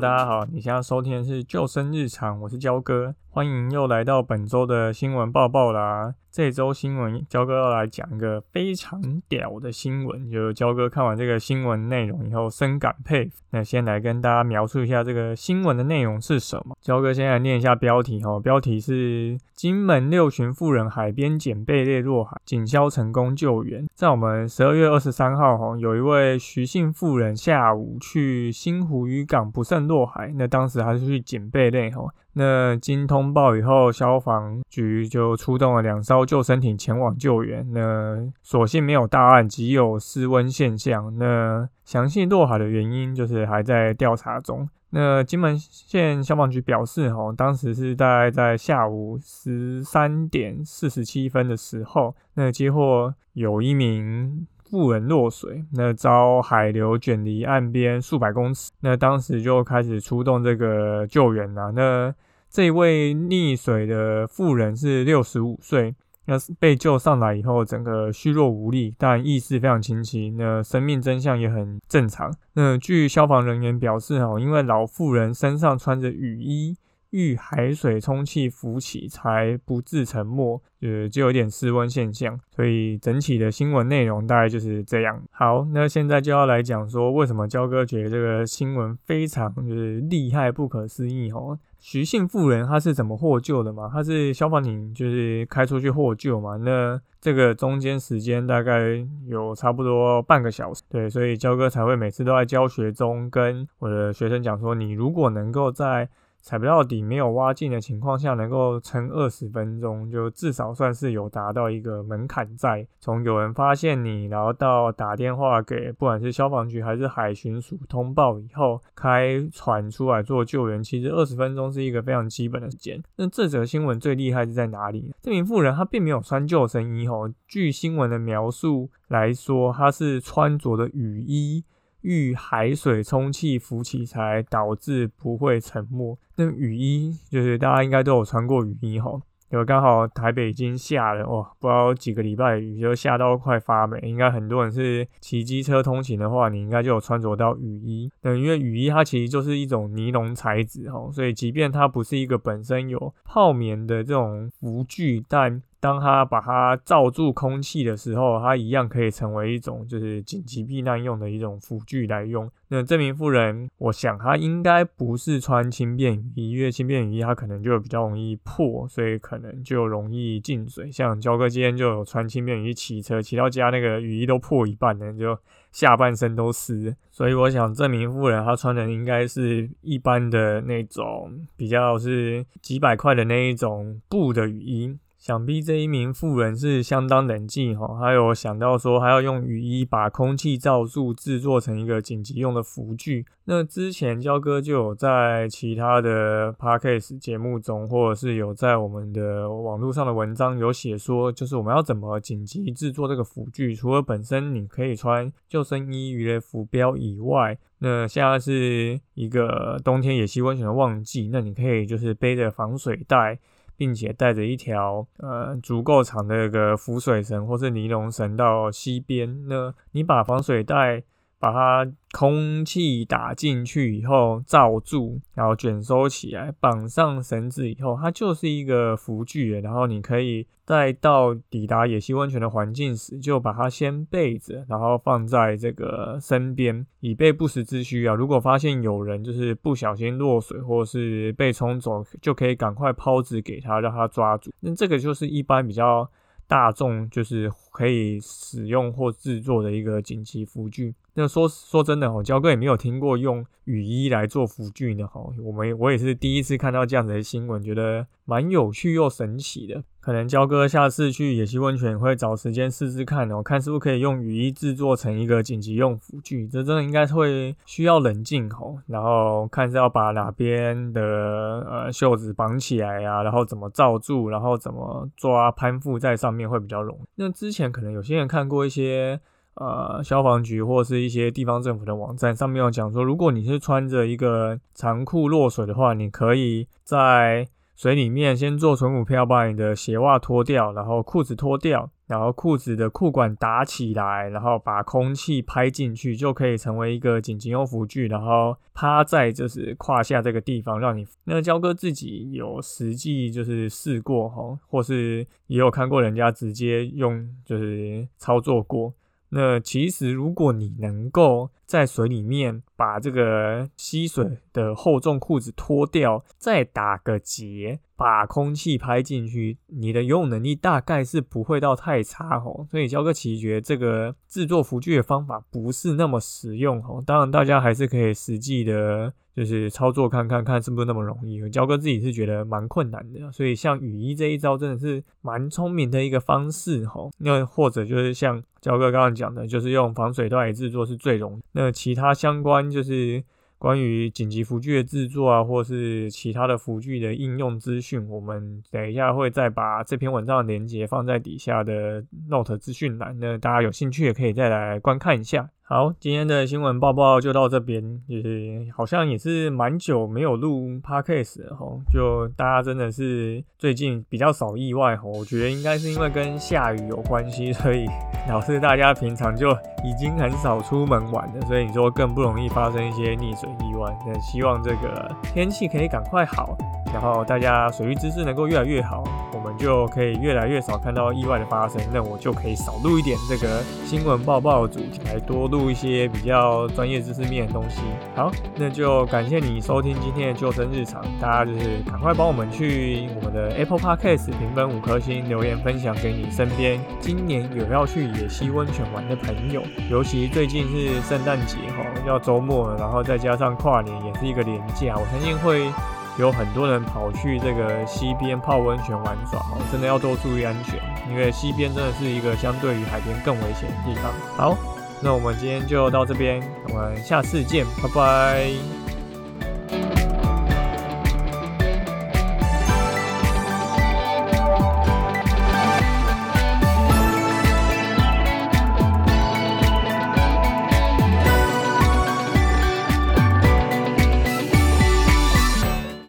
大家好，你现在收听的是救生日常，我是焦哥，欢迎又来到本周的新闻报报啦。这周新闻，焦哥要来讲一个非常屌的新闻。就焦哥看完这个新闻内容以后，深感佩服。那先来跟大家描述一下这个新闻的内容是什么。焦哥先来念一下标题哈，标题是金门六旬妇人海边捡贝类落海，警消成功救援。在我们十二月二十三号哈，有一位徐姓妇人下午去新湖渔港不慎落海，那当时还是去捡贝类哈。那经通报以后，消防局就出动了两艘救生艇前往救援。那所幸没有大案，只有失温现象。那详细落海的原因就是还在调查中。那金门县消防局表示，哈，当时是大概在下午十三点四十七分的时候，那接获有一名。妇人落水，那遭海流卷离岸边数百公尺，那当时就开始出动这个救援了。那这位溺水的妇人是六十五岁，那被救上来以后，整个虚弱无力，但意识非常清晰，那生命真相也很正常。那据消防人员表示，哈，因为老妇人身上穿着雨衣。遇海水充气浮起，才不致沉没，呃，就有点失温现象。所以整体的新闻内容大概就是这样。好，那现在就要来讲说，为什么焦哥觉得这个新闻非常就是厉害、不可思议哦。徐姓妇人她是怎么获救的嘛？她是消防艇就是开出去获救嘛？那这个中间时间大概有差不多半个小时，对，所以焦哥才会每次都在教学中跟我的学生讲说，你如果能够在踩不到底、没有挖进的情况下，能够撑二十分钟，就至少算是有达到一个门槛在。从有人发现你，然后到打电话给不管是消防局还是海巡署通报以后，开船出来做救援，其实二十分钟是一个非常基本的时间。那这则新闻最厉害是在哪里？这名妇人她并没有穿救生衣哦，据新闻的描述来说，她是穿着的雨衣。遇海水充气浮起，才导致不会沉没。那雨衣就是大家应该都有穿过雨衣哈。有刚好台北已经下了哇，不知道几个礼拜雨就下到快发霉。应该很多人是骑机车通勤的话，你应该就有穿着到雨衣。那因为雨衣它其实就是一种尼龙材质哈，所以即便它不是一个本身有泡棉的这种浮具，但当它把它罩住空气的时候，它一样可以成为一种就是紧急避难用的一种辅具来用。那这名妇人，我想她应该不是穿轻便雨衣，因为轻便雨衣它可能就比较容易破，所以可能就容易进水。像焦哥今天就有穿轻便雨衣骑车，骑到家那个雨衣都破一半了，就下半身都湿。所以我想这名妇人她穿的应该是一般的那种比较是几百块的那一种布的雨衣。想必这一名妇人是相当冷静哈，还有想到说还要用雨衣把空气罩住，制作成一个紧急用的浮具。那之前焦哥就有在其他的 podcast 节目中，或者是有在我们的网络上的文章有写说，就是我们要怎么紧急制作这个浮具。除了本身你可以穿救生衣、鱼雷浮标以外，那现在是一个冬天野溪温泉的旺季，那你可以就是背着防水袋。并且带着一条呃足够长的一个浮水绳或是尼龙绳到溪边，那你把防水袋把它。空气打进去以后罩住，然后卷收起来，绑上绳子以后，它就是一个浮具。然后你可以再到抵达野溪温泉的环境时，就把它先备着，然后放在这个身边，以备不时之需啊。如果发现有人就是不小心落水或是被冲走，就可以赶快抛掷给他，让他抓住。那这个就是一般比较大众就是可以使用或制作的一个紧急浮具。那说说真的哦，焦哥也没有听过用雨衣来做辅具的哈。我们我也是第一次看到这样子的新闻，觉得蛮有趣又神奇的。可能焦哥下次去野溪温泉会找时间试试看哦，看是不是可以用雨衣制作成一个紧急用辅具。这真的应该会需要冷静哦，然后看是要把哪边的呃袖子绑起来呀，然后怎么罩住，然后怎么抓攀附在上面会比较容易。那之前可能有些人看过一些。呃，消防局或是一些地方政府的网站上面有讲说，如果你是穿着一个长裤落水的话，你可以在水里面先做纯浮漂，把你的鞋袜脱掉，然后裤子脱掉，然后裤子的裤管打起来，然后把空气拍进去，就可以成为一个紧急用浮具，然后趴在就是胯下这个地方，让你那焦哥自己有实际就是试过哈，或是也有看过人家直接用就是操作过。那其实，如果你能够在水里面把这个吸水的厚重裤子脱掉，再打个结，把空气拍进去，你的游泳能力大概是不会到太差哦。所以，教哥其实觉得这个制作浮具的方法不是那么实用哦。当然，大家还是可以实际的。就是操作看看看是不是那么容易，焦哥自己是觉得蛮困难的，所以像雨衣这一招真的是蛮聪明的一个方式哈。那或者就是像焦哥刚刚讲的，就是用防水袋制作是最容易。那其他相关就是关于紧急服具的制作啊，或是其他的服具的应用资讯，我们等一下会再把这篇文章的连接放在底下的 Note 资讯栏，那大家有兴趣也可以再来观看一下。好，今天的新闻报报就到这边，也好像也是蛮久没有录 podcast 了哈，就大家真的是最近比较少意外哈，我觉得应该是因为跟下雨有关系，所以 导致大家平常就已经很少出门玩了，所以你说更不容易发生一些溺水意外。那希望这个天气可以赶快好。然后大家水域知识能够越来越好，我们就可以越来越少看到意外的发生。那我就可以少录一点这个新闻报报主题，来多录一些比较专业知识面的东西。好，那就感谢你收听今天的救生日常。大家就是赶快帮我们去我们的 Apple Podcast 评分五颗星，留言分享给你身边今年有要去野溪温泉玩的朋友。尤其最近是圣诞节哈，要周末了，然后再加上跨年也是一个连假，我相信会。有很多人跑去这个溪边泡温泉玩耍哦，真的要多注意安全，因为溪边真的是一个相对于海边更危险的地方。好，那我们今天就到这边，我们下次见，拜拜。